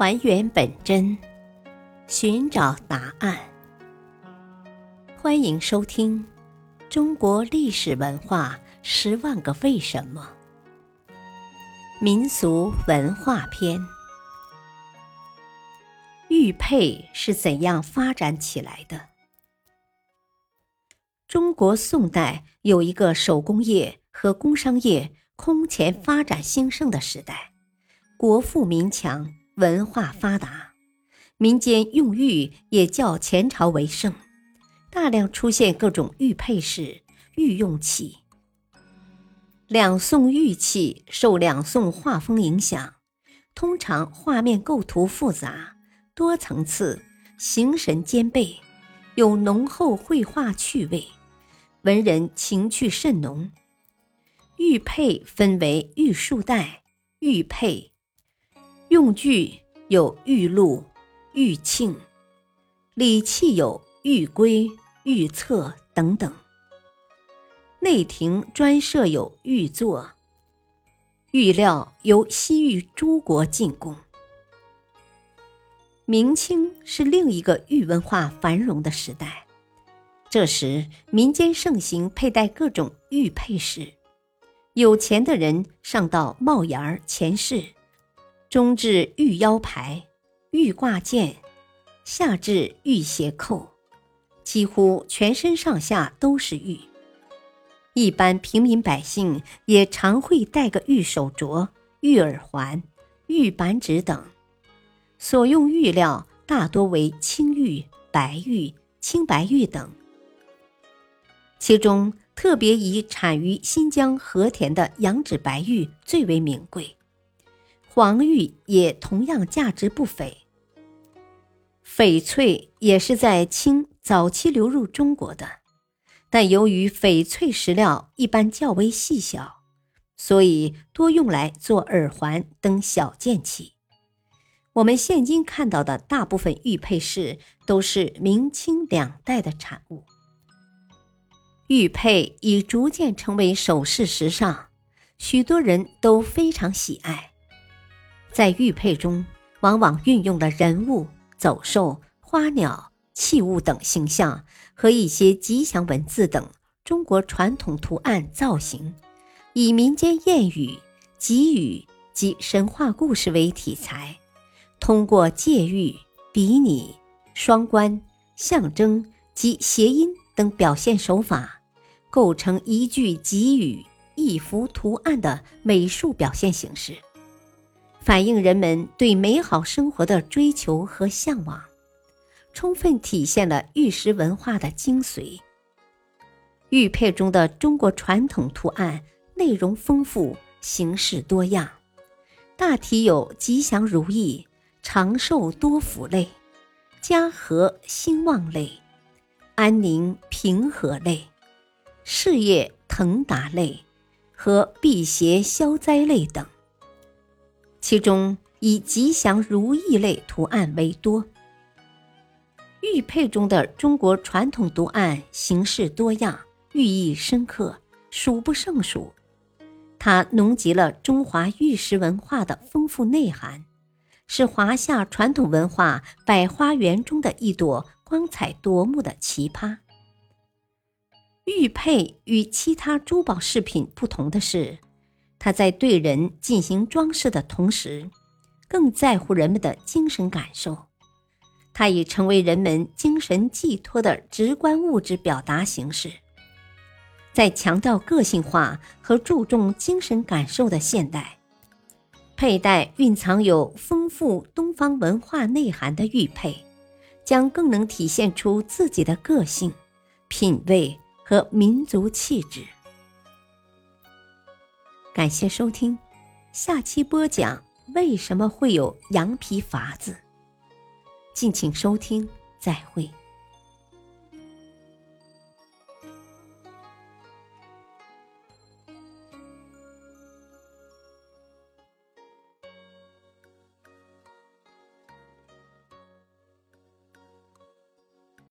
还原本真，寻找答案。欢迎收听《中国历史文化十万个为什么》民俗文化篇：玉佩是怎样发展起来的？中国宋代有一个手工业和工商业空前发展兴盛的时代，国富民强。文化发达，民间用玉也较前朝为盛，大量出现各种玉佩饰、玉用器。两宋玉器受两宋画风影响，通常画面构图复杂、多层次、形神兼备，有浓厚绘画趣味，文人情趣甚浓。玉佩分为玉束带、玉佩。用具有玉露、玉磬，礼器有玉圭、玉册等等。内廷专设有玉座，玉料由西域诸国进贡。明清是另一个玉文化繁荣的时代，这时民间盛行佩戴各种玉佩饰，有钱的人上到帽檐儿、钱饰。中至玉腰牌、玉挂件，下至玉鞋扣，几乎全身上下都是玉。一般平民百姓也常会戴个玉手镯、玉耳环、玉扳指等。所用玉料大多为青玉、白玉、青白玉等，其中特别以产于新疆和田的羊脂白玉最为名贵。黄玉也同样价值不菲。翡翠也是在清早期流入中国的，但由于翡翠石料一般较为细小，所以多用来做耳环等小件器。我们现今看到的大部分玉佩饰都是明清两代的产物。玉佩已逐渐成为首饰时尚，许多人都非常喜爱。在玉佩中，往往运用了人物、走兽、花鸟、器物等形象和一些吉祥文字等中国传统图案造型，以民间谚语、吉语及神话故事为题材，通过借喻、比拟、双关、象征及谐音等表现手法，构成一句吉语、一幅图案的美术表现形式。反映人们对美好生活的追求和向往，充分体现了玉石文化的精髓。玉佩中的中国传统图案内容丰富，形式多样，大体有吉祥如意、长寿多福类、家和兴旺类、安宁平和类、事业腾达类和辟邪消灾类等。其中以吉祥如意类图案为多。玉佩中的中国传统图案形式多样，寓意深刻，数不胜数。它浓集了中华玉石文化的丰富内涵，是华夏传统文化百花园中的一朵光彩夺目的奇葩。玉佩与其他珠宝饰品不同的是。它在对人进行装饰的同时，更在乎人们的精神感受。它已成为人们精神寄托的直观物质表达形式。在强调个性化和注重精神感受的现代，佩戴蕴藏有丰富东方文化内涵的玉佩，将更能体现出自己的个性、品味和民族气质。感谢收听，下期播讲为什么会有羊皮筏子。敬请收听，再会。